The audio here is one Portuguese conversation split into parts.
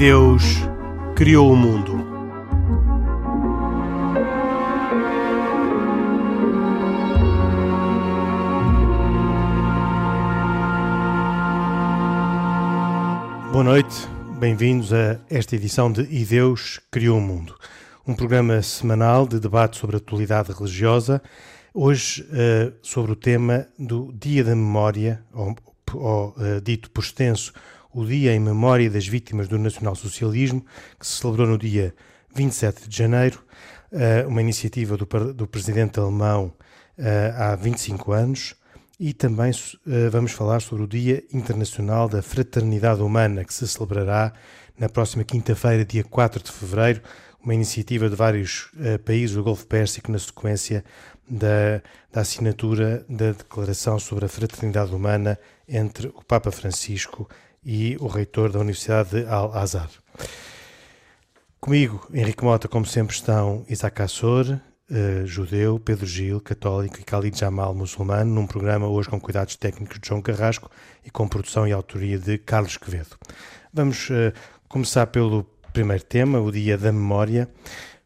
Deus criou o mundo. Boa noite, bem-vindos a esta edição de E Deus Criou o Mundo, um programa semanal de debate sobre a atualidade religiosa, hoje uh, sobre o tema do Dia da Memória, ou, ou uh, dito por extenso, o Dia em Memória das Vítimas do Nacionalsocialismo, que se celebrou no dia 27 de janeiro, uh, uma iniciativa do, do presidente alemão há 25 anos, e também uh, vamos falar sobre o Dia Internacional da Fraternidade Humana, que se celebrará na próxima quinta-feira, dia 4 de fevereiro, uma iniciativa de vários países do Golfo Pérsico na sequência da, da, assinatura da Declaração sobre a Fraternidade Humana entre o Papa Francisco e o reitor da Universidade de Al-Azhar. Comigo, Henrique Mota, como sempre, estão Isaac Assor, uh, judeu, Pedro Gil, católico e Khalid Jamal, muçulmano, num programa hoje com cuidados técnicos de João Carrasco e com produção e autoria de Carlos Quevedo. Vamos uh, começar pelo primeiro tema, o Dia da Memória,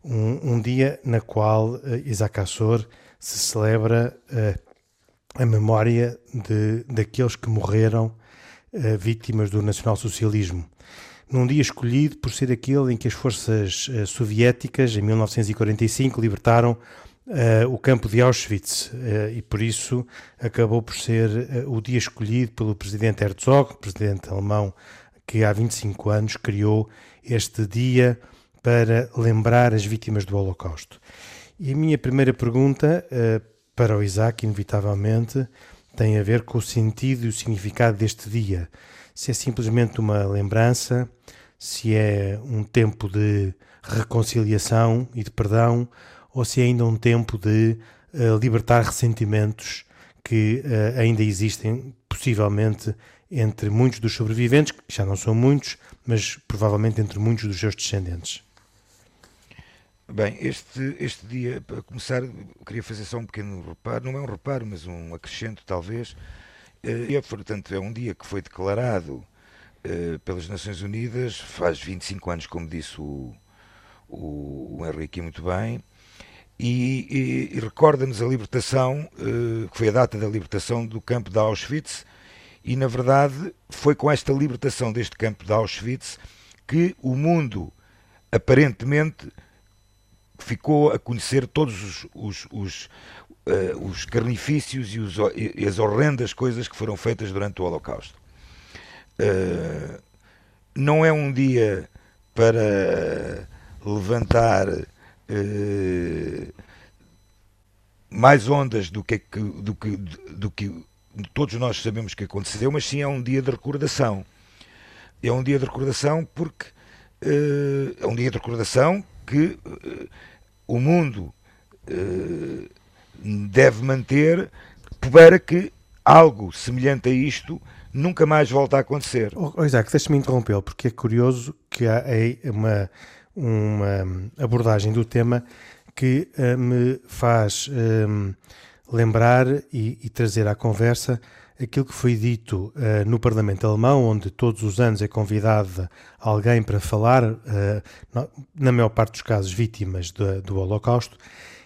um, um dia na qual uh, Isaac Assor se celebra a memória de, daqueles que morreram vítimas do nacionalsocialismo num dia escolhido por ser aquele em que as forças uh, soviéticas, em 1945, libertaram uh, o campo de Auschwitz uh, e por isso acabou por ser o dia escolhido pelo presidente Herzog, presidente alemão que há 25 anos criou este dia para lembrar as vítimas do Holocausto. E a minha primeira pergunta para o Isaac, inevitavelmente, tem a ver com o sentido e o significado deste dia se é simplesmente uma lembrança, se é um tempo de reconciliação e de perdão, ou se é ainda um tempo de uh, libertar ressentimentos que uh, ainda existem, possivelmente entre muitos dos sobreviventes, que já não são muitos, mas provavelmente entre muitos dos seus descendentes. Bem, este, este dia, para começar, queria fazer só um pequeno reparo, não é um reparo, mas um acrescento talvez, e, portanto, é um dia que foi declarado uh, pelas Nações Unidas, faz 25 anos, como disse o, o, o Henrique muito bem, e, e, e recorda-nos a libertação, uh, que foi a data da libertação do campo de Auschwitz, e na verdade foi com esta libertação deste campo de Auschwitz que o mundo aparentemente ficou a conhecer todos os, os, os, uh, os carnifícios e, os, e, as horrendas coisas que foram feitas durante o Holocausto. Uh, não é um dia para levantar uh, mais ondas do que, do, que, do que todos nós sabemos que aconteceu, mas sim é um dia de recordação. É um dia de recordação porque é um dia de recordação que uh, o mundo uh, deve manter para que algo semelhante a isto nunca mais volte a acontecer. Oh, oh Isaac, deixa-me interrompê-lo, porque é curioso que há uma, uma abordagem do tema que uh, me faz lembrar e, e, trazer à conversa aquilo que foi dito uh, no Parlamento Alemão, onde todos os anos é convidado alguém para falar, uh, na maior parte dos casos vítimas do, do Holocausto,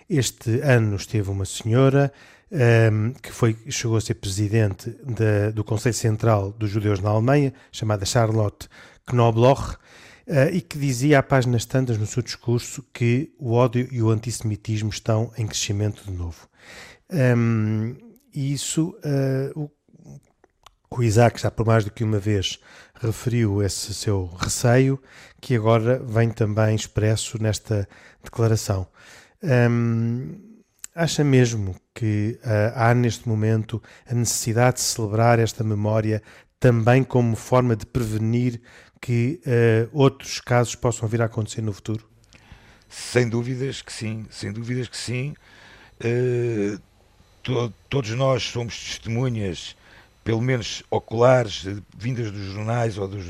este ano esteve uma senhora um, ehm, que foi, chegou a ser presidente de, do Conselho Central dos Judeus na Alemanha, chamada Charlotte Knobloch, uh, e que dizia a páginas tantas no seu discurso que o ódio e o antissemitismo estão em crescimento de novo. Um, ehm, e isso, uh, o, o Isaac já por mais do que uma vez referiu esse seu receio, que agora vem também expresso nesta declaração. Um, acha mesmo que uh, há neste momento a necessidade de celebrar esta memória também como forma de prevenir que uh, outros casos possam vir a acontecer no futuro? Sem dúvidas que sim, sem dúvidas que sim. Uh, to todos nós somos testemunhas, pelo menos oculares, vindas dos jornais ou, dos,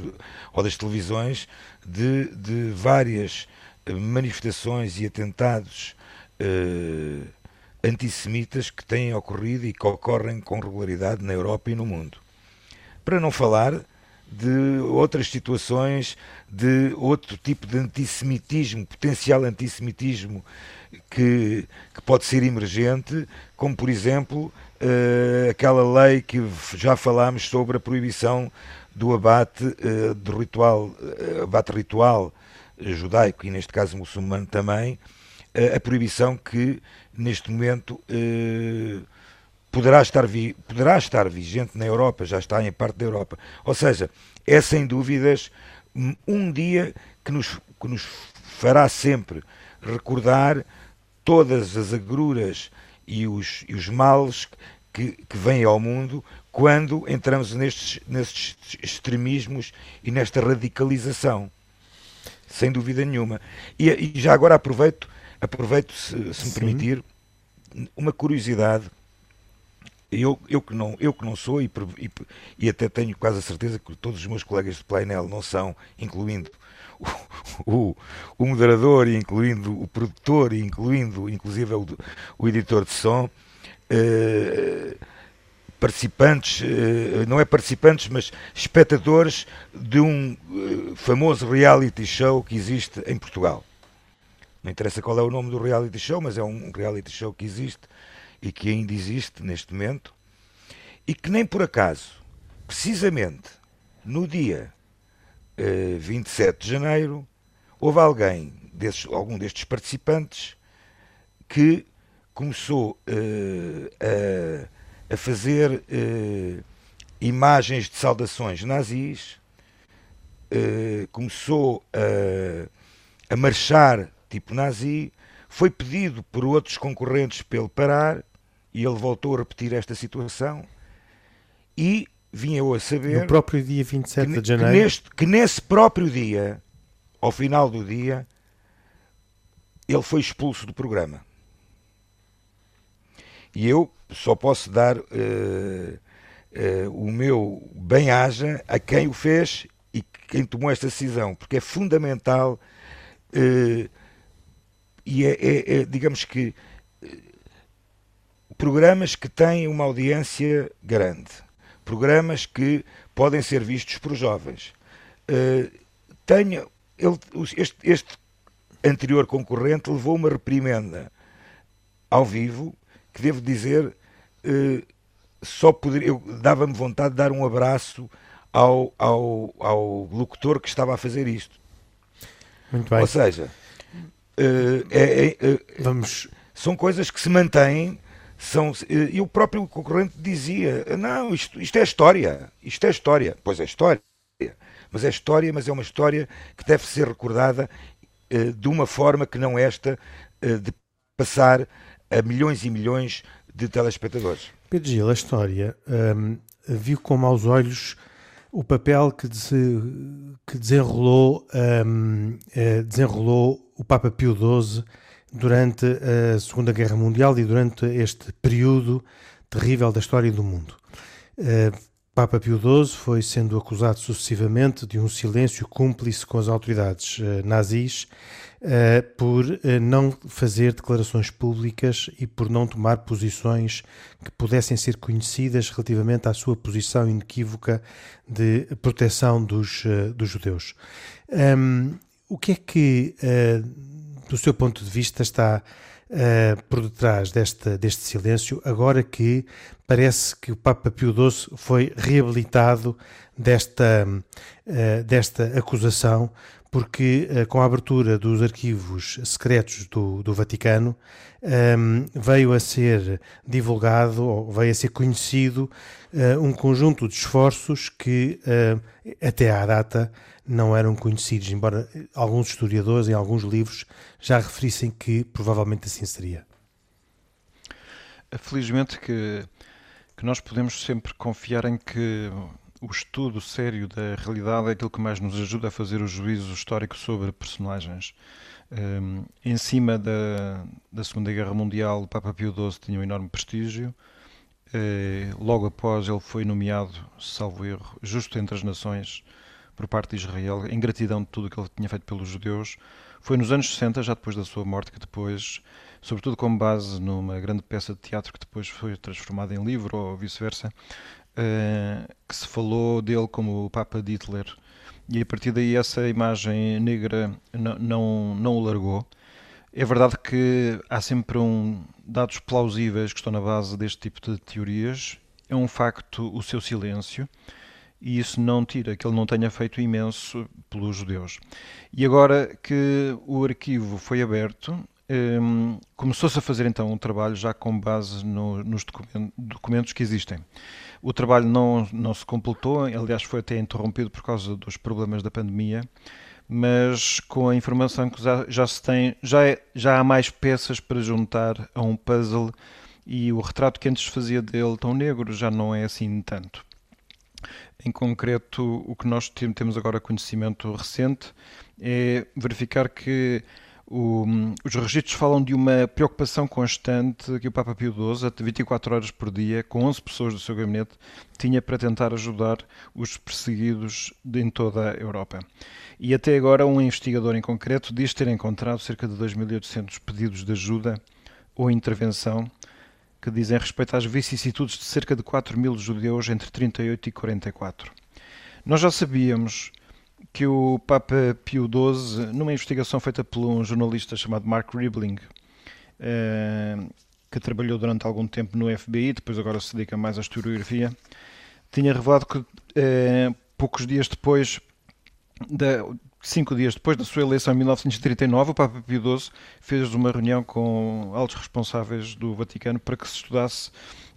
ou das televisões, de, de várias manifestações e atentados uh, antissemitas que têm ocorrido e que ocorrem com regularidade na Europa e no mundo. Para não falar de outras situações, de outro tipo de antissemitismo, potencial antissemitismo que, que pode ser emergente, como por exemplo uh, aquela lei que já falámos sobre a proibição do abate uh, do ritual, uh, abate ritual judaico e neste caso muçulmano também, a proibição que neste momento poderá estar, vi, poderá estar vigente na Europa, já está em parte da Europa. Ou seja, é sem dúvidas um dia que nos, que nos fará sempre recordar todas as agruras e os, e os males que, que vêm ao mundo quando entramos nestes, nestes extremismos e nesta radicalização. Sem dúvida nenhuma. E, e já agora aproveito, aproveito se, se me permitir, uma curiosidade eu, eu, que não, eu que não sou, e, e, e, até tenho quase a certeza que todos os meus colegas de painel não são, incluindo o, o, o moderador, incluindo o produtor, incluindo inclusive o, o editor de som, eh, participantes, eh, não é participantes, mas espectadores de um eh, famoso reality show que existe em Portugal. Não interessa qual é o nome do reality show, mas é um reality show que existe e que ainda existe neste momento, e que nem por acaso, precisamente no dia eh, 27 de janeiro, houve alguém, desses, algum destes participantes, que começou uh, a, a, fazer uh, imagens de saudações nazis, começou a, a marchar tipo nazi, foi pedido por outros concorrentes para ele parar e ele voltou a repetir esta situação e vinha eu a saber. No próprio dia 27 que, de janeiro. Que, neste, que nesse próprio dia, ao final do dia, ele foi expulso do programa. E eu só posso dar uh, uh, o meu bem-aja a quem o fez e quem tomou esta decisão, porque é fundamental uh, e é, é, é, digamos que programas que têm uma audiência grande, programas que podem ser vistos por jovens. Uh, tenha, ele, este, este anterior concorrente levou uma reprimenda ao vivo que devo dizer uh, só poderia, eu dava-me vontade de dar um abraço ao, ao, ao locutor que estava a fazer isto. Muito bem. Ou seja, é, é, Vamos... são coisas que se mantêm são, eh, e o próprio concorrente dizia: não, isto, isto é história, isto é história. Pois é história, mas é história, mas é uma história que deve ser recordada de uma forma que não esta de passar a milhões e milhões de telespectadores. Pedro Gil, a história um, viu com maus olhos o papel que, que desenrolou, um, uh, desenrolou o Papa Pio XII durante a Segunda Guerra Mundial e durante este período terrível da história do mundo. Uh, Papa Pio XII foi sendo acusado sucessivamente de um silêncio cúmplice com as autoridades uh, nazis uh, por não fazer declarações públicas e por não tomar posições que pudessem ser conhecidas relativamente à sua posição inequívoca de proteção dos, dos judeus. Um, o que é que do seu ponto de vista, está uh, por detrás desta, deste silêncio, agora que parece que o Papa Pio XII foi reabilitado desta, uh, desta acusação, porque uh, com a abertura dos arquivos secretos do, do Vaticano um, veio a ser divulgado, ou veio a ser conhecido, um conjunto de esforços que até à data não eram conhecidos, embora alguns historiadores em alguns livros já referissem que provavelmente assim seria. Felizmente que, que nós podemos sempre confiar em que o estudo sério da realidade é aquilo que mais nos ajuda a fazer o juízo histórico sobre personagens. Um, em cima da, da Segunda Guerra Mundial, o Papa Pio XII tinha um enorme prestígio. Uh, logo após, ele foi nomeado, salvo erro, justo entre as nações por parte de Israel, em gratidão de tudo o que ele tinha feito pelos judeus. Foi nos anos 60, já depois da sua morte, que depois, sobretudo com base numa grande peça de teatro que depois foi transformada em livro ou vice-versa, uh, que se falou dele como o Papa de Hitler. E a partir daí essa imagem negra não, não, não o largou. É verdade que há sempre um, dados plausíveis que estão na base deste tipo de teorias. É um facto o seu silêncio e isso não tira que ele não tenha feito imenso pelos judeus. E agora que o arquivo foi aberto, um, começou-se a fazer então um trabalho já com base no, nos documentos que existem. O trabalho não, não se completou, aliás, foi até interrompido por causa dos problemas da pandemia, mas com a informação que já, já se tem, já, é, já há mais peças para juntar a um puzzle e o retrato que antes fazia dele tão negro já não é assim tanto. Em concreto, o que nós temos agora conhecimento recente é verificar que o, os registros falam de uma preocupação constante que o Papa Pio XII, até 24 horas por dia, com 11 pessoas do seu gabinete, tinha para tentar ajudar os perseguidos em toda a Europa. E até agora, um investigador em concreto diz ter encontrado cerca de 2.800 pedidos de ajuda ou intervenção que dizem respeito às vicissitudes de cerca de 4 mil judeus entre 38 e 44. Nós já sabíamos que o Papa Pio XII, numa investigação feita por um jornalista chamado Mark Ribling, eh, que trabalhou durante algum tempo no FBI, depois agora se dedica mais à historiografia, tinha revelado que eh, poucos dias depois cinco dias depois da sua eleição em 1939, o Papa Pio XII fez uma reunião com altos responsáveis do Vaticano para que se estudasse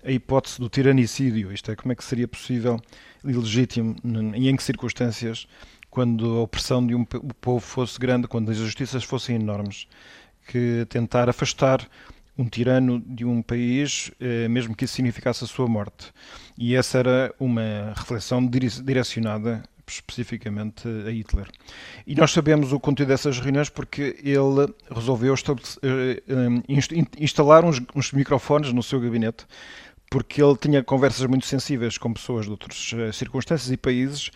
a hipótese do tiranicídio, isto é, como é que seria possível e legítimo e em que circunstâncias, quando a opressão de um povo fosse grande, quando as injustiças fossem enormes, que tentar afastar um tirano de um país, eh, mesmo que isso significasse a sua morte. E essa era uma reflexão direcionada especificamente a Hitler. E nós sabemos o conteúdo dessas reuniões porque ele resolveu eh, eh, instalar uns, uns microfones no seu gabinete porque ele tinha conversas muito sensíveis com pessoas de outras circunstâncias e países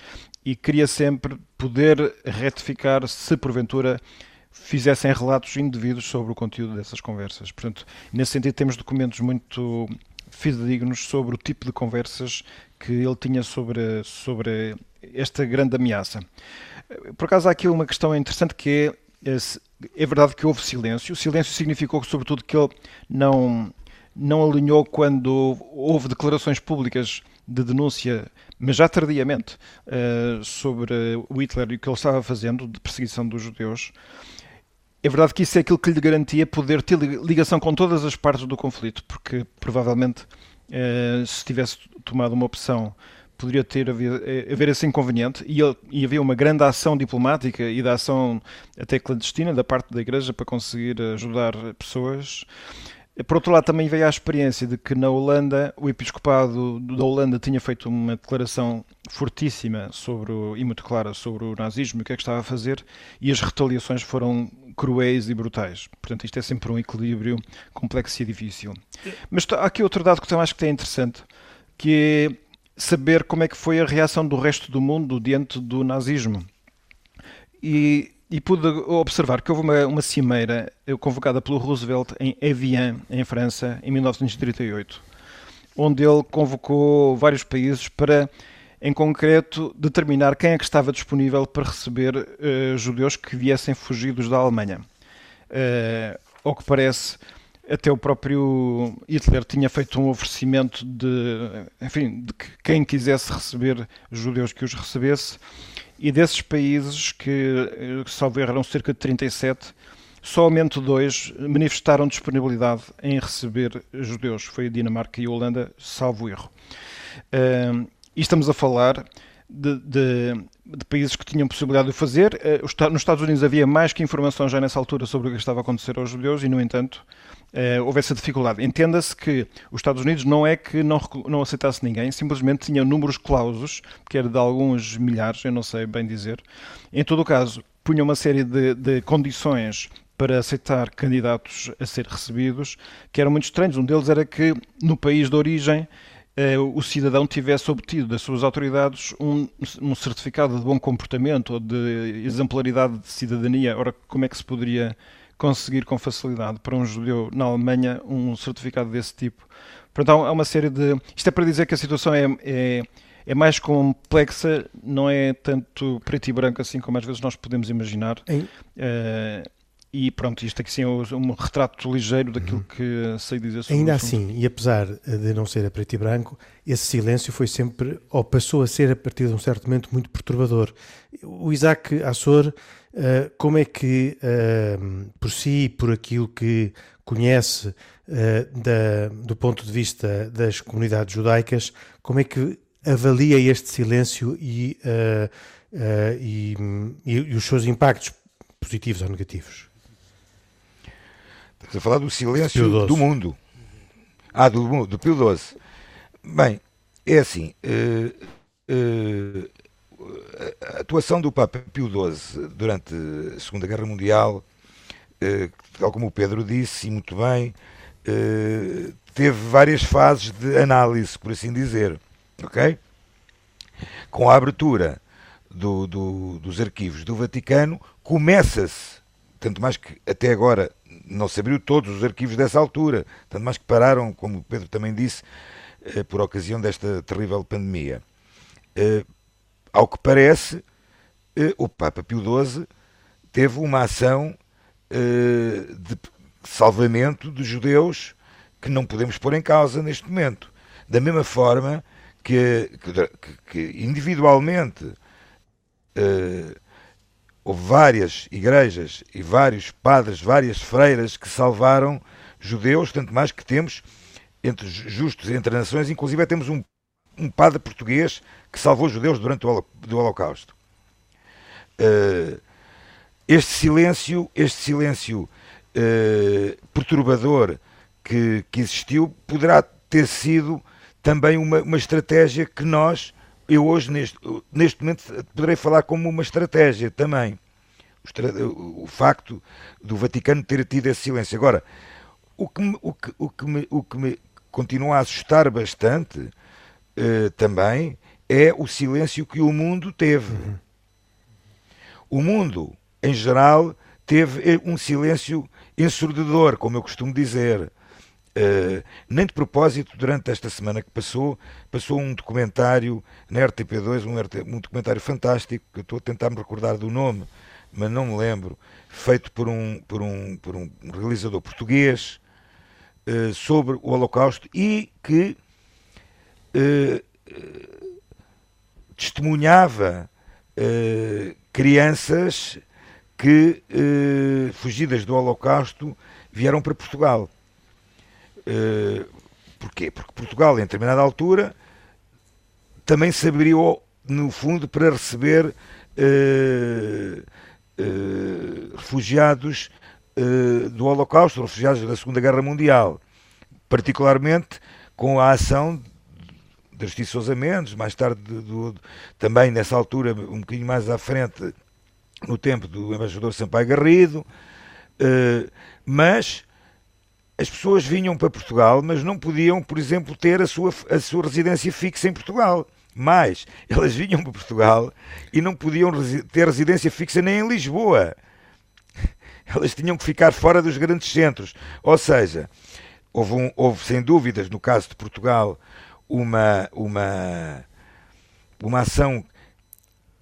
e queria sempre poder retificar se porventura fizessem relatos indevidos sobre o conteúdo dessas conversas. Portanto, nesse sentido, temos documentos muito fidedignos sobre o tipo de conversas que ele tinha sobre, sobre esta grande ameaça. Por acaso há aqui uma questão interessante que é, é verdade que houve silêncio. O silêncio significou, sobretudo, que ele não, não alinhou quando houve declarações públicas de denúncia, mas já tardiamente, uh, sobre o Hitler e o que ele estava fazendo de perseguição dos judeus. É verdade que isso é aquilo que lhe garantia poder ter ligação com todas as partes do conflito, porque provavelmente uh, se tivesse tomado uma opção poderia ter haver, eh, haver esse inconveniente e, e havia uma grande ação diplomática e da ação até clandestina da parte da Igreja para conseguir ajudar pessoas. Por outro lado, também veio a experiência de que na Holanda, o episcopado da Holanda tinha feito uma declaração fortíssima sobre o, e muito clara sobre o nazismo e o que é que estava a fazer, e as retaliações foram cruéis e brutais. Portanto, isto é sempre um equilíbrio complexo e difícil. Mas há aqui outro dado que também acho que é interessante, que é saber como é que foi a reação do resto do mundo diante do nazismo. E, e pude observar que houve uma, uma cimeira convocada pelo Roosevelt em Evian, em França, em 1938, onde ele convocou vários países para, em concreto, determinar quem é que estava disponível para receber uh, judeus que viessem fugidos da Alemanha. Uh, ao que parece, até o próprio Hitler tinha feito um oferecimento de, enfim, de que quem quisesse receber judeus que os recebesse, e desses países, que eh, salvo erro eram cerca de 37, somente dois manifestaram disponibilidade em receber judeus. Foi a Dinamarca e a Holanda, salvo erro. Uh, e estamos a falar de, de, de, países que tinham possibilidade de o fazer. Uh, nos Estados Unidos havia mais que informação já nessa altura sobre o que estava a acontecer aos judeus e, no entanto, uh, houve essa dificuldade. Entenda-se que os Estados Unidos não é que não, não aceitasse ninguém, simplesmente tinha números clausos, que era de alguns milhares, eu não sei bem dizer. Em todo o caso, punha uma série de, de condições para aceitar candidatos a ser recebidos, que eram muito estranhos. Um deles era que no país de origem eh, o cidadão tivesse obtido das suas autoridades um, um, certificado de bom comportamento ou de exemplaridade de cidadania. Ora, como é que se poderia conseguir com facilidade para um judeu na Alemanha um certificado desse tipo, Portanto, há uma série de. Isto é para dizer que a situação é, é, é, mais complexa, não é tanto preto e branco assim como às vezes nós podemos imaginar. Em... E pronto, isto aqui sim é um retrato ligeiro daquilo uhum. que sei dizer sobre Ainda assim, e apesar de não ser a preto e branco, esse silêncio foi sempre, ou passou a ser a partir de um certo momento, muito perturbador. O Isaac Assor, uh, como é que, por si, por aquilo que conhece da, do ponto de vista das comunidades judaicas, como é que avalia este silêncio e, e, e os seus impactos positivos ou negativos? Estamos a falar do silêncio do mundo. Ah, do, do Pio XII. Bem, é assim. Uh, uh, a atuação do Papa Pio XII durante a Segunda Guerra Mundial, uh, tal como o Pedro disse, e muito bem, teve várias fases de análise, por assim dizer. Ok? Com a abertura do, do, dos arquivos do Vaticano, começa-se, tanto mais que até agora não se abriu todos os arquivos dessa altura, tanto mais que pararam, como o Pedro também disse, eh, por ocasião desta terrível pandemia. Eh, ao que parece, eh, o Papa Pio XII teve uma ação de salvamento dos judeus que não podemos pôr em causa neste momento. Da mesma forma que, que, que individualmente houve várias igrejas e vários padres, várias freiras que salvaram judeus, tanto mais que temos entre justos entre nações, inclusive temos um, um padre português que salvou judeus durante o do Holocausto. Uh, este silêncio, este silêncio uh, perturbador que, que existiu poderá ter sido também uma, uma estratégia que nós eu hoje, neste, neste momento, poderei falar como uma estratégia também. O, o facto do Vaticano ter tido esse silêncio. Agora, o que me, o que, o que me, o que me continua a assustar bastante uh, também é o silêncio que o mundo teve. Uhum. O mundo, em geral, teve eh, um silêncio ensurdecedor, como eu costumo dizer. Uh, nem de propósito, durante esta semana que passou, passou um documentário na RTP2, um, um documentário fantástico, que eu estou a tentar me recordar do nome, mas não me lembro, feito por um, por um, por um realizador português uh, sobre o Holocausto e que uh, testemunhava crianças que, fugidas do Holocausto, vieram para Portugal porquê? Porque Portugal, em determinada altura, também se abriu, no fundo, para receber uh, uh, refugiados do Holocausto, refugiados da Segunda Guerra Mundial, particularmente com a ação da Justiça Sousa Mendes, mais tarde do, do, também nessa altura, um bocadinho mais à frente, no tempo do embaixador Sampaio Garrido, mas as pessoas vinham para Portugal, mas não podiam, por exemplo, ter a sua, a sua residência fixa em Portugal. Mas elas vinham para Portugal e não podiam ter residência fixa nem em Lisboa. Elas tinham que ficar fora dos grandes centros. Ou seja, houve, um, houve sem dúvidas, no caso de Portugal, uma, uma, uma ação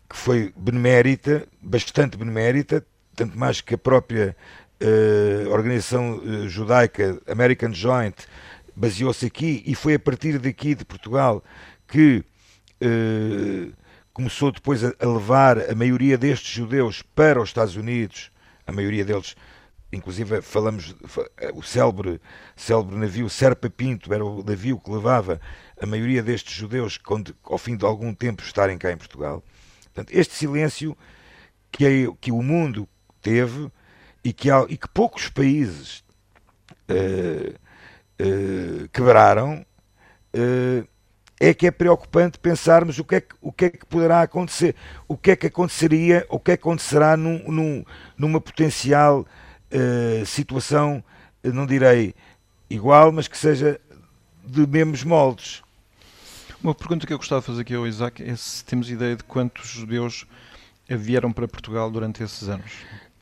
que foi benemérita, bastante benemérita, tanto mais que a própria uh, organização uh, judaica American Joint baseou-se aqui e foi a partir daqui de Portugal que uh, começou depois a, a, levar a maioria destes judeus para os Estados Unidos, a maioria deles, inclusive falamos o célebre, célebre navio Serpa Pinto, era o navio que levava a maioria destes judeus quando, ao fim de algum tempo estarem cá em Portugal. Portanto, este silêncio que, é, que o mundo teve e que, há, e que poucos países uh, uh, quebraram, uh, é que é preocupante pensarmos o que é que, o que é que poderá acontecer, o que é que aconteceria, o que é que acontecerá num, num, numa potencial situação, não direi igual, mas que seja de mesmos moldes. Uma pergunta que eu gostava de fazer aqui ao Isaac é se temos ideia de quantos judeus vieram para Portugal durante esses anos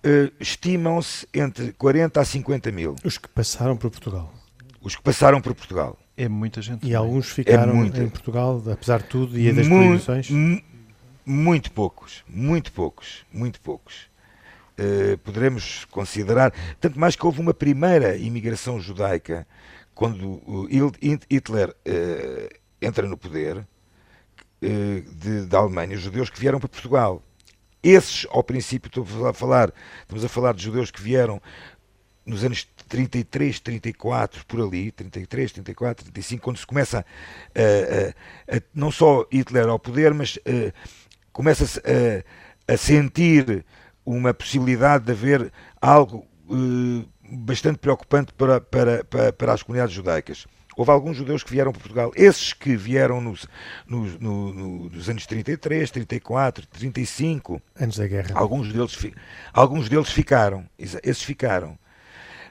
uh, estimam-se entre 40 a 50 mil. Os que passaram por Portugal. Os que passaram por Portugal. É muita gente. E alguns ficaram é em Portugal, apesar de tudo, e das proibições? Muito poucos, muito poucos, muito poucos. Uh, poderemos considerar, tanto mais que houve uma primeira imigração judaica quando Hitler uh, entra no poder uh, de, da Alemanha, os judeus que vieram para Portugal. Esses, ao princípio, estou a falar, estamos a falar de judeus que vieram nos anos 33, 34, por ali, 33, 34, 35, quando se começa a, a, a não só Hitler ao poder, mas uh, começa-se a, sentir uma possibilidade de haver algo uh, bastante preocupante para, para, para, para, as comunidades judaicas. Houve alguns judeus que vieram para Portugal, esses que vieram nos, nos, no, no, nos anos 33, 34, 35. Antes da guerra. Alguns deles, alguns deles ficaram, esses ficaram.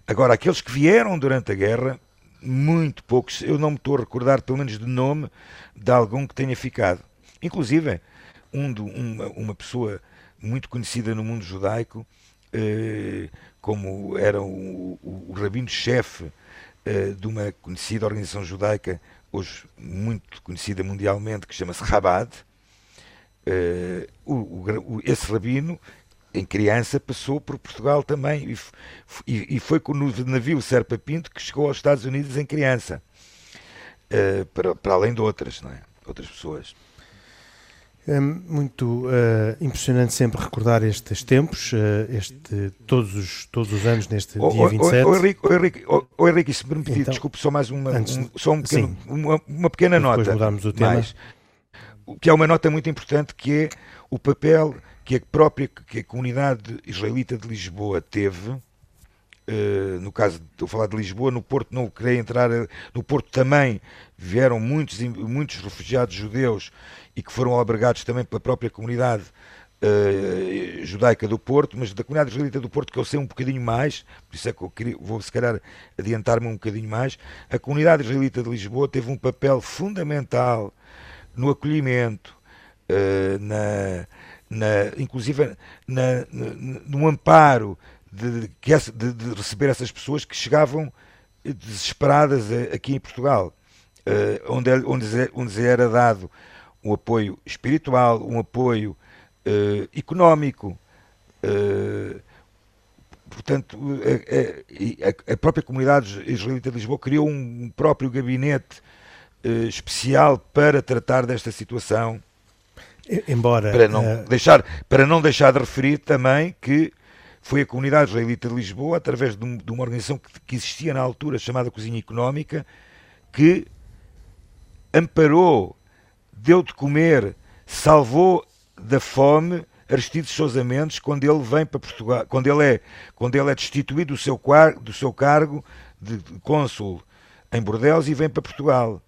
Agora, aqueles que vieram durante a guerra, muito poucos, eu não me estou a recordar, pelo menos de nome, de algum que tenha ficado. Inclusive, um, uma, uma pessoa muito conhecida no mundo judaico, eh, como era o, o, o rabino-chefe de uma conhecida organização judaica, hoje muito conhecida mundialmente, que chama-se Chabad. Eh, o, esse rabino, em criança, passou por Portugal também e, foi no navio Serpa Pinto que chegou aos Estados Unidos em criança, para, para além de outras, não é? outras pessoas. É muito uh, impressionante sempre recordar estes tempos, uh, este, todos, os, todos os anos neste oh, dia 27. Oh, oh, Henrique, oh, Henrique, oh, oh, Henrique, se me permitir, então, desculpe, só mais uma, antes, um, só um pequeno, uma, uma, pequena nota. Depois mudarmos o tema. Mais, que é uma nota muito importante, que é o papel que a própria que a comunidade israelita de Lisboa teve Uh, no caso, estou a falar de Lisboa, no Porto não queria entrar, no Porto também vieram muitos, muitos refugiados judeus e que foram albergados também pela própria comunidade uh, judaica do Porto, mas da comunidade israelita do Porto, que eu sei um bocadinho mais, por isso é que eu queria, vou se calhar adiantar-me um bocadinho mais, a comunidade israelita de Lisboa teve um papel fundamental no acolhimento, uh, na, na, inclusive na, na, no amparo de, de, de, receber essas pessoas que chegavam desesperadas aqui em Portugal, uh, onde, onde, onde era dado um apoio espiritual, um apoio uh, económico. Uh, portanto, a, a, a, própria comunidade israelita de Lisboa criou um próprio gabinete uh, especial para tratar desta situação. Embora para não, deixar, para não deixar de referir também que foi a comunidade israelita de Lisboa, através de, um, de uma organização que, que existia na altura chamada Cozinha Económica, que amparou deu de comer, salvou da fome Aristides Sousa Mendes quando ele vem para Portugal, quando ele é, quando ele é destituído do seu, do seu cargo de cônsul em Bordeaux e vem para Portugal.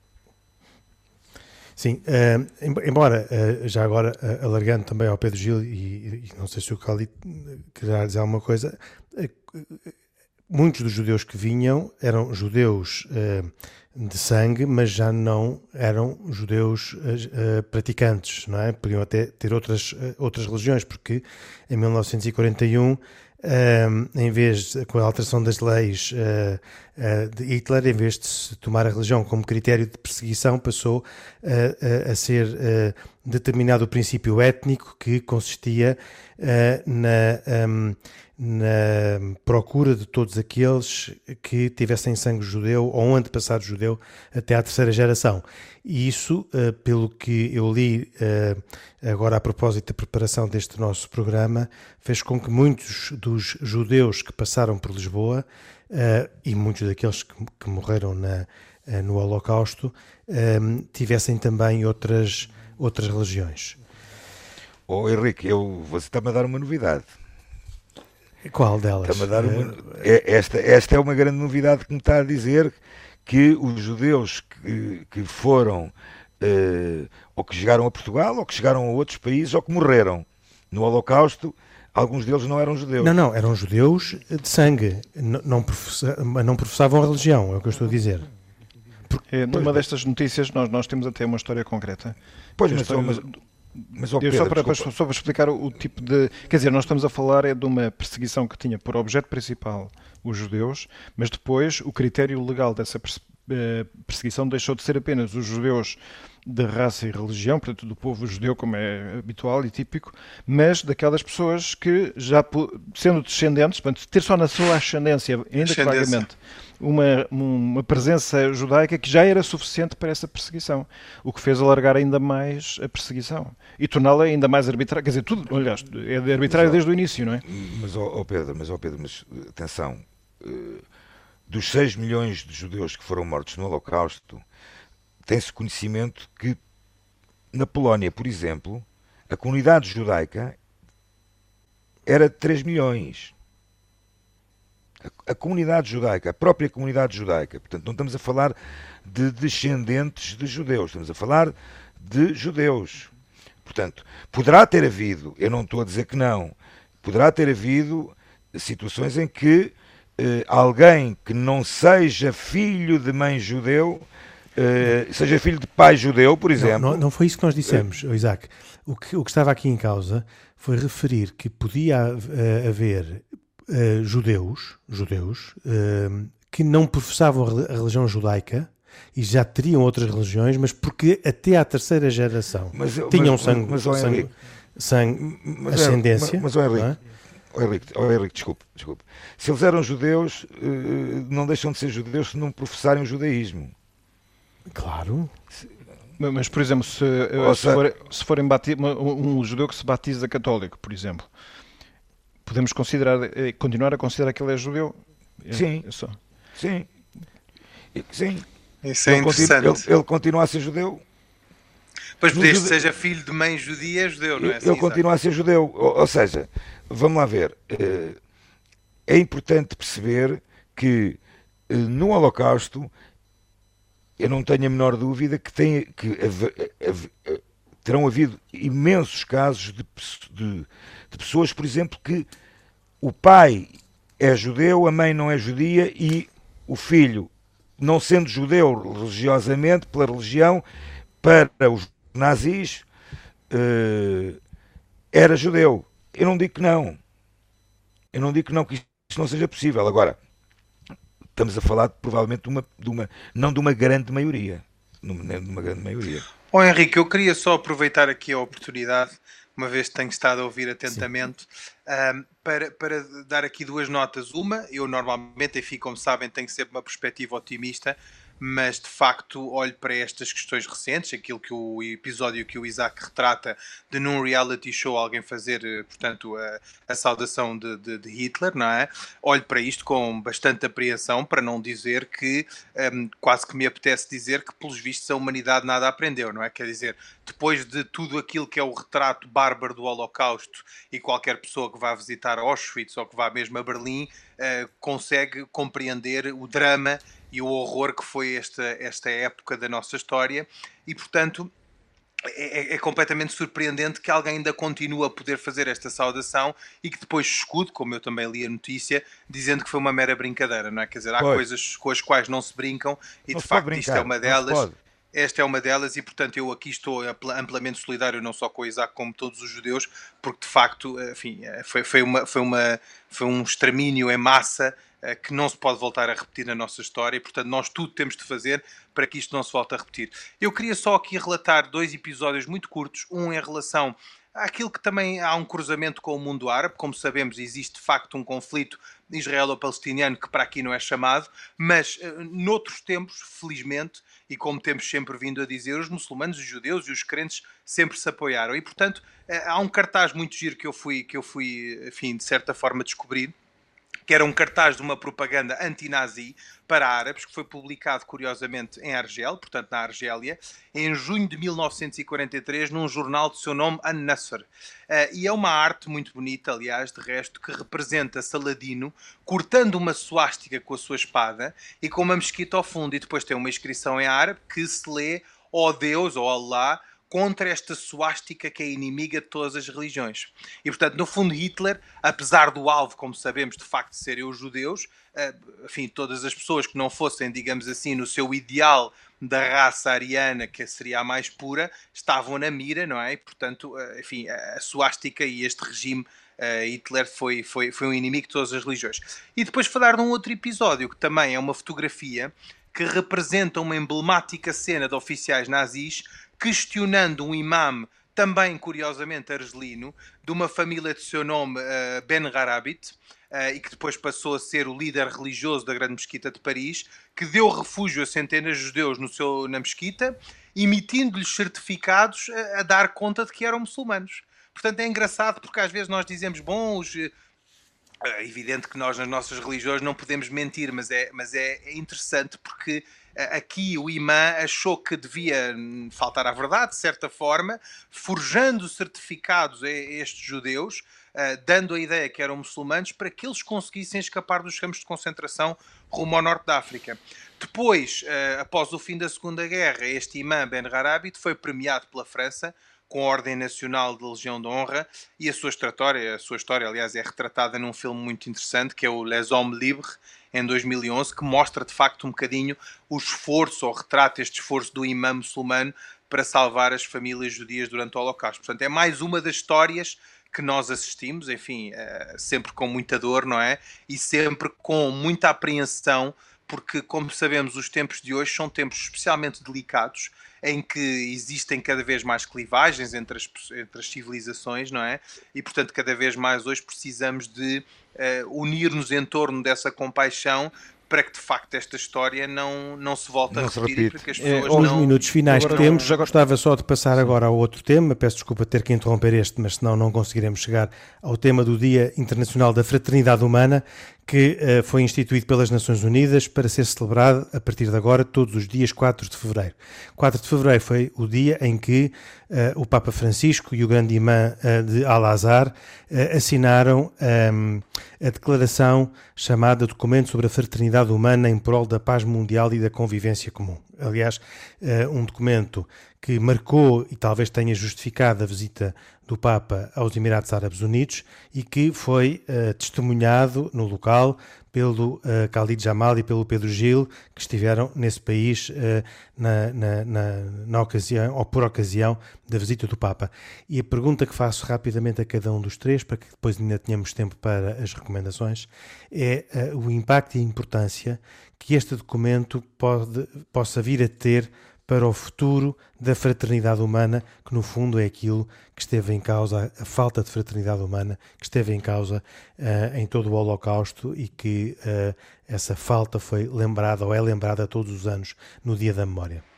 Sim, uh, embora uh, já agora uh, alargando também ao Pedro Gil e, e não sei se o Cali quererá dizer alguma coisa, muitos dos judeus que vinham eram judeus de sangue, mas já não eram judeus uh, praticantes, não é? Podiam até ter outras, uh, outras religiões, porque em 1941, em vez, com a alteração das leis de Hitler, em vez de se tomar a religião como critério de perseguição, passou a ser determinado princípio étnico que consistia na. Um, na procura de todos aqueles que tivessem sangue judeu ou um antepassado judeu até à terceira geração. E isso, uh, pelo que eu li uh, agora a propósito da preparação deste nosso programa, fez com que muitos dos judeus que passaram por Lisboa uh, e muitos daqueles que, que morreram na, no Holocausto tivessem também outras, outras religiões. Oh Henrique, eu, você está-me a dar uma novidade. Qual delas? Uma, é, esta, esta é uma grande novidade que me está a dizer que os judeus que, que foram uh, ou que chegaram a Portugal ou que chegaram a outros países ou que morreram no Holocausto, alguns deles não eram judeus. Não, não, eram judeus de sangue, não, não, professa, não professavam a religião, é o que eu estou a dizer. Porque, é, numa destas notícias nós, nós temos até uma história concreta. Pois, mas, mas, mas, oh Pedro, só, para, só para explicar o, o, tipo de. Quer dizer, nós estamos a falar é de uma perseguição que tinha por objeto principal os judeus, mas depois o critério legal dessa perseguição deixou de ser apenas os judeus de raça e religião, portanto, do povo judeu, como é habitual e típico, mas daquelas pessoas que, já sendo descendentes, portanto, ter só na sua ascendência, ainda que vagamente, uma, uma presença judaica que já era suficiente para essa perseguição, o que fez alargar ainda mais a perseguição e torná-la ainda mais arbitrária. Quer dizer, tudo, aliás, é arbitrária desde o início, não é? Mas, ó Pedro, mas, ó Pedro, mas atenção, eh, dos 6 milhões de judeus que foram mortos no Holocausto, tem-se conhecimento que na Polónia, por exemplo, a comunidade judaica era de 3 milhões. A, a, comunidade judaica, a própria comunidade judaica, portanto, não estamos a falar de descendentes de judeus, estamos a falar de judeus. Portanto, poderá ter havido, eu não estou a dizer que não, poderá ter havido situações em que eh, alguém que não seja filho de mãe judeu uh, seja filho de pai judeu, por exemplo. Não, não, não foi isso que nós dissemos, uh, Isaac. O que, o que estava aqui em causa foi referir que podia uh, haver judeus, judeus que não professavam a religião judaica e já teriam outras religiões, mas porque até à terceira geração mas, tinham mas, sangue, mas, mas, sangue, sangue mas, ascendência. Mas, mas, Henrique, é? Oh, Henrique, oh, Henrique, desculpe, desculpe. Se eles eram judeus, não deixam de ser judeus se não professarem o judaísmo. Claro. Mas, por exemplo, se, eh, se, for, se forem um, um judeu que se batiza católico, por exemplo, podemos considerar, eh, continuar a considerar que ele é judeu? É, sim. É só. Sim. Sim. Isso é ele interessante. Continua, ele, ele, continua a ser judeu. Pois desde que seja filho de mãe judia, é judeu, não é? Assim, ele continua a ser judeu. Ou, ou, seja, vamos lá ver. Eh, é importante perceber que no Holocausto eu não tenho a menor dúvida que, tem, que terão havido imensos casos de, de, de, pessoas, por exemplo, que o pai é judeu, a mãe não é judia e o filho, não sendo judeu religiosamente, pela religião, para os nazis, uh, era judeu. Eu não digo que não. Eu não digo que não, que isso não seja possível. Agora, estamos a falar provavelmente de uma, de uma não de uma grande maioria. De uma grande maioria. Oh, Henrique, eu queria só aproveitar aqui a oportunidade, uma vez que tenho estado a ouvir atentamente, um, para, para dar aqui duas notas. Uma, eu normalmente, enfim, como sabem, tenho sempre uma perspectiva otimista mas de facto olho para estas questões recentes, aquilo que o episódio que o Isaac retrata de num reality show alguém fazer, eh, portanto, a, a saudação de, de, de, Hitler, não é? Olho para isto com bastante apreensão, para não dizer que um, quase que me apetece dizer que, pelos vistos, a humanidade nada aprendeu, não é? Quer dizer, depois de tudo aquilo que é o retrato bárbaro do Holocausto e qualquer pessoa que vá visitar Auschwitz ou que vá mesmo a Berlim uh, consegue compreender o drama e o horror que foi esta, esta época da nossa história, e portanto é, é, é, completamente surpreendente que alguém ainda continue a poder fazer esta saudação e que depois escude, como eu também li a notícia, dizendo que foi uma mera brincadeira, não é? Quer dizer, há pois. coisas com as quais não se brincam e não de facto isto é uma delas. Esta é uma delas e, portanto, eu aqui estou amplamente solidário, não só com o Isaac, como todos os judeus, porque de facto, enfim, foi, foi, uma, foi, uma, foi um extermínio em massa eh, que não se pode voltar a repetir na nossa história e, portanto, nós tudo temos de fazer para que isto não se volte a repetir. Eu queria só aqui relatar dois episódios muito curtos, um em relação àquilo que também há um cruzamento com o mundo árabe, como sabemos, existe de facto um conflito israelo-palestiniano que para aqui não é chamado, mas uh, noutros tempos, felizmente, e como temos sempre vindo a dizer, os muçulmanos, os judeus e os crentes sempre se apoiaram. E portanto, uh, há um cartaz muito giro que eu fui, que eu fui, enfim, de certa forma descobrir que era um cartaz de uma propaganda anti-nazi para árabes, que foi publicado curiosamente em Argel, portanto na Argélia, em junho de 1943, num jornal de seu nome, An-Nasr. Uh, e é uma arte muito bonita, aliás, de resto, que representa Saladino cortando uma suástica com a sua espada e com uma mesquita ao fundo, e depois tem uma inscrição em árabe que se lê, ó oh Deus, ou oh Allah, contra esta suástica que é inimiga de todas as religiões. E, portanto, no fundo, Hitler, apesar do alvo, como sabemos, de facto serem os judeus, eh, enfim, todas as pessoas que não fossem, digamos assim, no seu ideal da raça ariana, que seria a mais pura, estavam na mira, não é? E, portanto, eh, enfim, a suástica e este regime Uh, Hitler foi, foi, foi um inimigo de todas as religiões. E depois falar de um outro episódio que também é uma fotografia que representa uma emblemática cena de oficiais nazis questionando um imam também curiosamente argelino, de uma família de seu nome, uh, Ben Garabit, uh, e que depois passou a ser o líder religioso da Grande Mesquita de Paris, que deu refúgio a centenas de judeus no seu, na mesquita, emitindo-lhes certificados a, a, dar conta de que eram muçulmanos. Portanto, é engraçado porque às vezes nós dizemos, bom, os, é evidente que nós nas nossas religiões não podemos mentir, mas é, mas é interessante porque aqui o imã achou que devia faltar à verdade, de certa forma, forjando certificados a estes judeus, dando a ideia que eram muçulmanos, para que eles conseguissem escapar dos campos de concentração rumo ao norte da África. Depois, após o fim da Segunda Guerra, este imã Ben Harabit foi premiado pela França com a Ordem Nacional de Legião de Honra e a sua história, a sua história, aliás, é retratada num filme muito interessante que é o Les Hommes Libres, em 2011, que mostra de facto um bocadinho o esforço, ou retrata este esforço do imã muçulmano para salvar as famílias judias durante o Holocausto. Portanto, é mais uma das histórias que nós assistimos, enfim, eh, sempre com muita dor, não é? E sempre com muita apreensão, porque, como sabemos, os tempos de hoje são tempos especialmente delicados em que existem cada vez mais clivagens entre as, entre as civilizações, não é? E, portanto, cada vez mais hoje precisamos de uh, unir-nos em torno dessa compaixão para que de facto esta história não, não se volte não a repetir. Porque as pessoas é, não... minutos finais agora que temos, já gostava só de passar agora ao outro tema. Peço desculpa ter que interromper este, mas senão não conseguiremos chegar ao tema do Dia Internacional da Fraternidade Humana, que uh, foi instituído pelas Nações Unidas para ser celebrado a partir de agora todos os dias 4 de fevereiro. 4 de fevereiro foi o dia em que uh, o Papa Francisco e o grande imã uh, de Al-Azhar assinaram um, ehm, a declaração chamada Documento sobre a Fraternidade Humana em prol da paz mundial e da convivência comum. Aliás, um documento que marcou e talvez tenha justificado a visita do Papa aos Emirados Árabes Unidos e que foi uh, testemunhado no local pelo uh, Khalid Jamal e pelo Pedro Gil, que estiveram nesse país uh, na, na, na, na, ocasião, ou por ocasião da visita do Papa. E a pergunta que faço rapidamente a cada um dos três, para que depois ainda tenhamos tempo para as recomendações, é o impacto e a importância que este documento pode, possa vir a ter para o futuro da fraternidade humana, que no fundo é aquilo que esteve em causa, a falta de fraternidade humana, que esteve em causa uh, em todo o Holocausto e que uh, essa falta foi lembrada ou é lembrada todos os anos no Dia da Memória.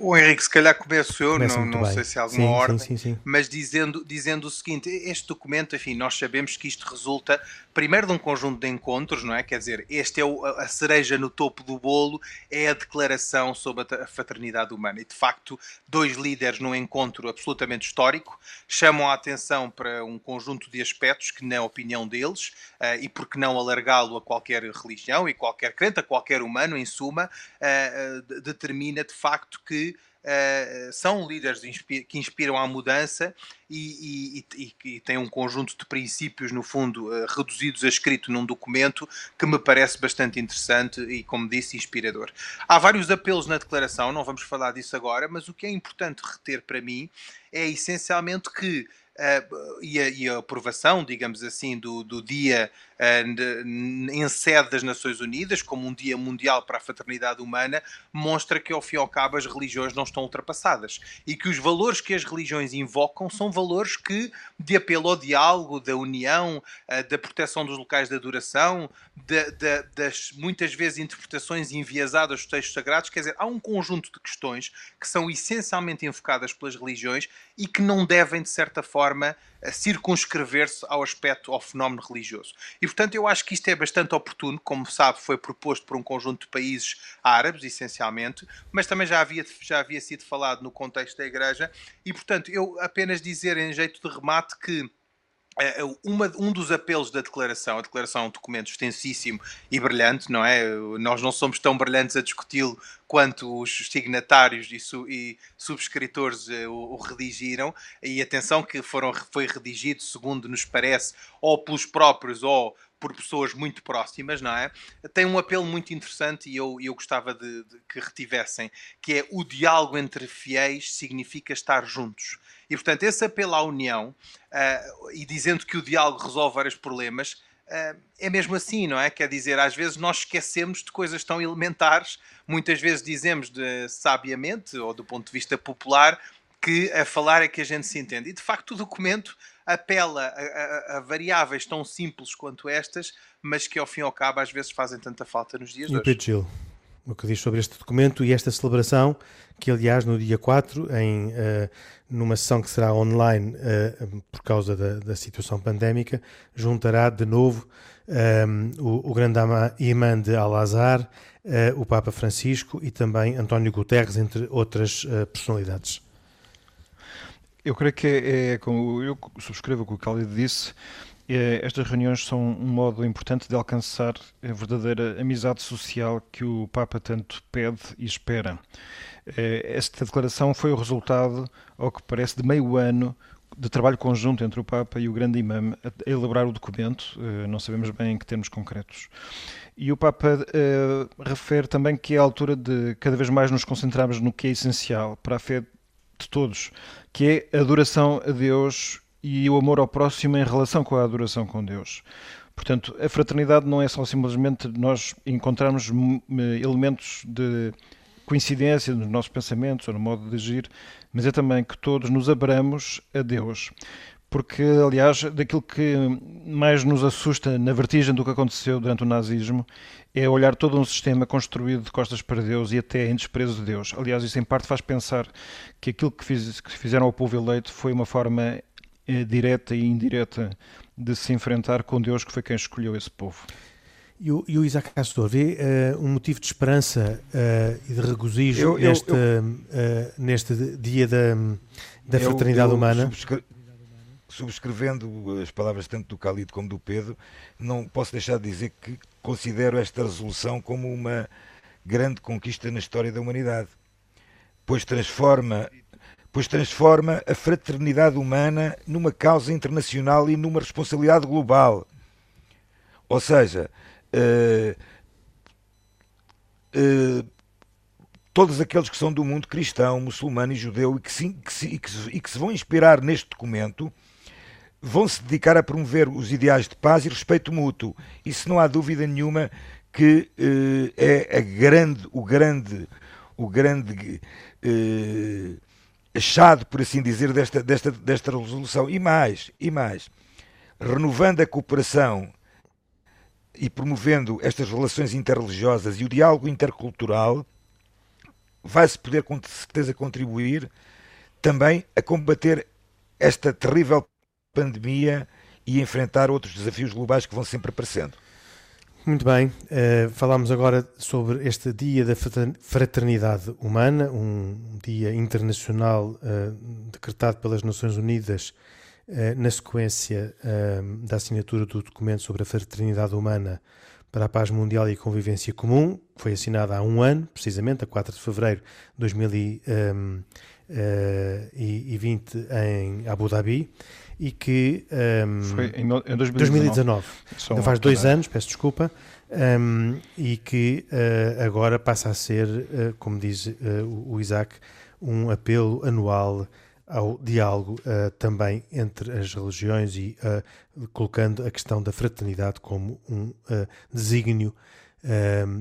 O Henrique, se calhar começo eu, Começa não, não sei se há alguma sim, ordem, sim, sim, mas dizendo, dizendo o seguinte: este documento, enfim, nós sabemos que isto resulta primeiro de um conjunto de encontros, não é? Quer dizer, este é o, a cereja no topo do bolo, é a declaração sobre a fraternidade humana. E de facto, dois líderes num encontro absolutamente histórico chamam a atenção para um conjunto de aspectos que, na opinião deles, uh, e por que não alargá-lo a qualquer religião e qualquer crente, a qualquer humano, em suma, uh, uh, determina de facto que Uh, são líderes que inspiram a mudança e, e, e, e, têm um conjunto de princípios, no fundo, uh, reduzidos a escrito num documento que me parece bastante interessante e, como disse, inspirador. Há vários apelos na declaração, não vamos falar disso agora, mas o que é importante reter para mim é essencialmente que Uh, e, a, e, a, aprovação, digamos assim, do, do dia em sede das Nações Unidas, como um dia mundial para a fraternidade humana, mostra que, ao fim e ao cabo, as religiões não estão ultrapassadas e que os valores que as religiões invocam são valores que, de apelo ao diálogo, da união, uh, da proteção dos locais de adoração, de, de, das muitas vezes interpretações enviesadas dos textos sagrados, quer dizer, há um conjunto de questões que são essencialmente enfocadas pelas religiões e que não devem, de certa forma, circunscrever-se ao aspecto, ao fenómeno religioso. E, portanto, eu acho que isto é bastante oportuno, como sabe, foi proposto por um conjunto de países árabes, essencialmente, mas também já havia, já havia sido falado no contexto da Igreja, e, portanto, eu apenas dizer em jeito de remate que uma, um dos apelos da declaração, a declaração é um documento extensíssimo e brilhante, não é? Nós não somos tão brilhantes a discuti-lo quanto os signatários e, su, e subscritores uh, o, o, redigiram, e atenção que foram, foi redigido, segundo nos parece, ou pelos próprios ou por pessoas muito próximas, não é? Tem um apelo muito interessante e eu, eu gostava de, de que retivessem, que é o diálogo entre fiéis significa estar juntos. E, portanto, esse apelo à união uh, e dizendo que o diálogo resolve vários problemas, é mesmo assim, não é? Quer dizer, às vezes nós esquecemos de coisas tão elementares, muitas vezes dizemos de, sabiamente ou do ponto de vista popular que a falar é que a gente se entende. E de facto o documento apela a, a, a variáveis tão simples quanto estas, mas que ao fim e ao cabo às vezes fazem tanta falta nos dias de hoje. Gil, o que diz sobre este documento e esta celebração, que aliás no dia 4, em, uh, numa sessão que será online uh, por causa da, da, situação pandémica, juntará de novo um, ehm, o, o grande imã de Al-Azhar, uh, o Papa Francisco e também António Guterres, entre outras personalidades. Eu creio que é, é como eu subscrevo o que o Khalid disse, é, estas reuniões são um modo importante de alcançar a verdadeira amizade social que o Papa tanto pede e espera. É, esta declaração foi o resultado, ao que parece, de meio ano de trabalho conjunto entre o Papa e o grande imã a elaborar o documento, é, não sabemos bem em que termos concretos. E o Papa uh, refere também que é a altura de cada vez mais nos concentrarmos no que é essencial para a fé de todos, que é a adoração a Deus e o amor ao próximo em relação com a adoração com Deus. Portanto, a fraternidade não é só simplesmente nós encontrarmos elementos de coincidência nos nossos pensamentos ou no modo de agir, mas é também que todos nos abramos a Deus. Porque, aliás, daquilo que mais nos assusta na vertigem do que aconteceu durante o nazismo é olhar todo um sistema construído de costas para Deus e até em desprezo de Deus. Aliás, isso em parte faz pensar que aquilo que, fiz, que fizeram ao povo eleito foi uma forma eh, direta e indireta de se enfrentar com Deus, que foi quem escolheu esse povo. E o, e o Isaac Castor vê uh, um motivo de esperança uh, e de regozijo eu, eu, neste, eu, uh, neste dia da, da fraternidade humana? Subscre subscrevendo as palavras tanto do Khalid como do Pedro, não posso deixar de dizer que considero esta resolução como uma grande conquista na história da humanidade, pois transforma, pois transforma a fraternidade humana numa causa internacional e numa responsabilidade global. Ou seja, uh, uh, todos aqueles que são do mundo cristão, muçulmano e judeu e que, que se, e que se, e que se vão inspirar neste documento vão se dedicar a promover os ideais de paz e respeito mútuo. Isso não há dúvida nenhuma que uh, é grande, o grande, o grande uh, achado, por assim dizer, desta, desta, desta resolução. E mais, e mais, renovando a cooperação e promovendo estas relações interreligiosas e o diálogo intercultural, vai-se poder com certeza contribuir também a combater esta terrível pandemia e enfrentar outros desafios globais que vão sempre aparecendo. Muito bem, uh, falámos agora sobre este Dia da Fraternidade Humana, um dia internacional uh, decretado pelas Nações Unidas uh, na sequência da assinatura do documento sobre a fraternidade humana para a paz mundial e a convivência comum, que foi assinado há um ano, precisamente, a 4 de fevereiro de 2020 em Abu Dhabi e que um, foi em, em 2019, 2019. Então faz dois anos, peço desculpa, um, e que uh, agora passa a ser, uh, como diz uh, o Isaac, um apelo anual ao diálogo também entre as religiões e colocando a questão da fraternidade como um desígnio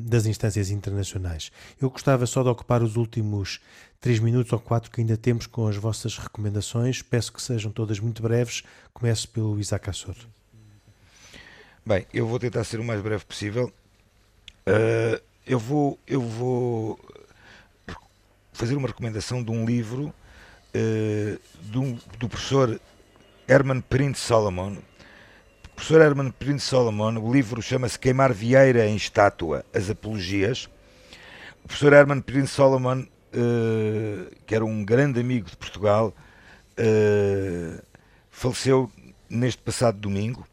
das instâncias internacionais. Eu gostava só de ocupar os últimos três minutos ou quatro que ainda temos com as vossas recomendações. Peço que sejam todas muito breves. Começo pelo Isaac Assor. Bem, eu vou tentar ser o mais breve possível. Uh, eu vou eu vou fazer uma recomendação de um livro uh, do, do professor Herman Prince Solomon. Professor Herman Prince Solomon, o livro chama-se Queimar Vieira em Estátua, as Apologias. O professor Herman Prince Solomon uh, que era um grande amigo de Portugal, uh, faleceu neste passado domingo.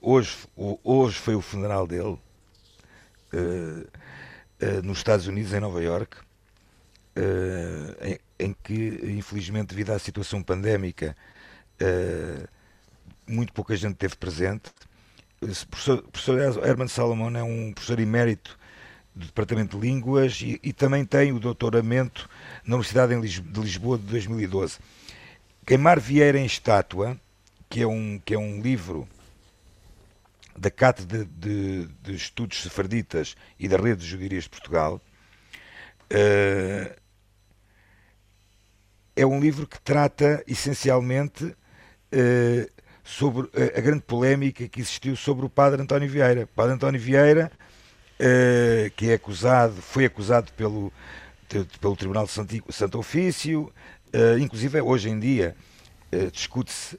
Hoje, hoje foi o funeral dele uh, nos Estados Unidos, em Nova York, em, em, que, infelizmente, devido à situação pandémica, muito pouca gente esteve presente. O professor, professor Herman Salomon é um professor emérito do Departamento de Línguas e, e, também tem o doutoramento na Universidade de Lisboa de 2012. Queimar Vieira em Estátua, que é um, que é um livro da Cátedra de, de, Estudos Sefarditas e da Rede de Judirias de Portugal. Uh, é um livro que trata essencialmente uh, sobre a, a, grande polémica que existiu sobre o padre António Vieira. O padre António Vieira, uh, que é acusado, foi acusado pelo, de, pelo Tribunal de Santo, Santo Ofício, uh, inclusive hoje em dia discute-se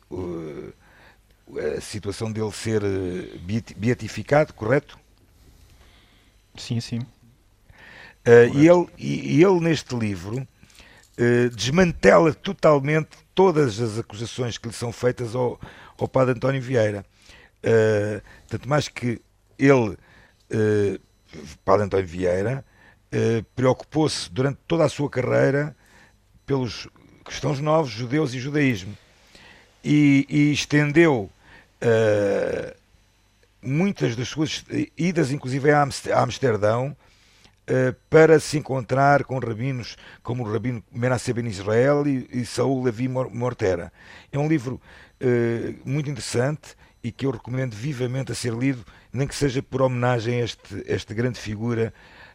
a situação dele ser beatificado, correto? Sim, sim. e, ele, e, ele, neste livro, eh, desmantela totalmente todas as acusações que lhe são feitas ao, ao padre António Vieira. Uh, tanto mais que ele, uh, padre António Vieira, uh, preocupou-se durante toda a sua carreira pelos cristãos novos, judeus e judaísmo. E, e estendeu muitas das suas idas, inclusive a Amsterdão, eh, para se encontrar com rabinos como o rabino Menasseh Ben Israel e, e Saul Levi Mortera. É um livro uh, muito interessante e que eu recomendo vivamente a ser lido, nem que seja por homenagem a este, esta grande figura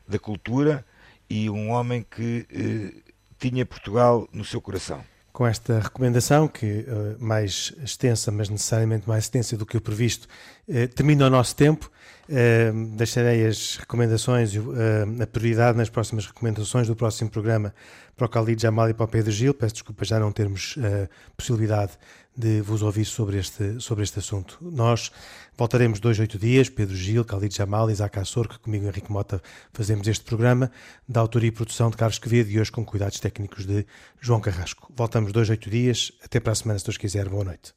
da cultura e um homem que uh, tinha Portugal no seu coração. Com esta recomendação, que mais extensa, mas necessariamente mais extensa do que o previsto, termina o nosso tempo. Uh, deixarei as recomendações, uh, a prioridade nas próximas recomendações do próximo programa para o Khalid Jamal e para o Pedro Gil. Peço desculpa já não termos possibilidade de vos ouvir sobre este, sobre este assunto. Nós voltaremos dois, oito dias, Pedro Gil, Khalid Jamal, Isaac Assor, que comigo Henrique Mota fazemos este programa, da autoria e produção de Carlos Quevedo e hoje com cuidados técnicos de João Carrasco. Voltamos dois, oito dias. Até para a semana, se Deus quiser. Boa noite.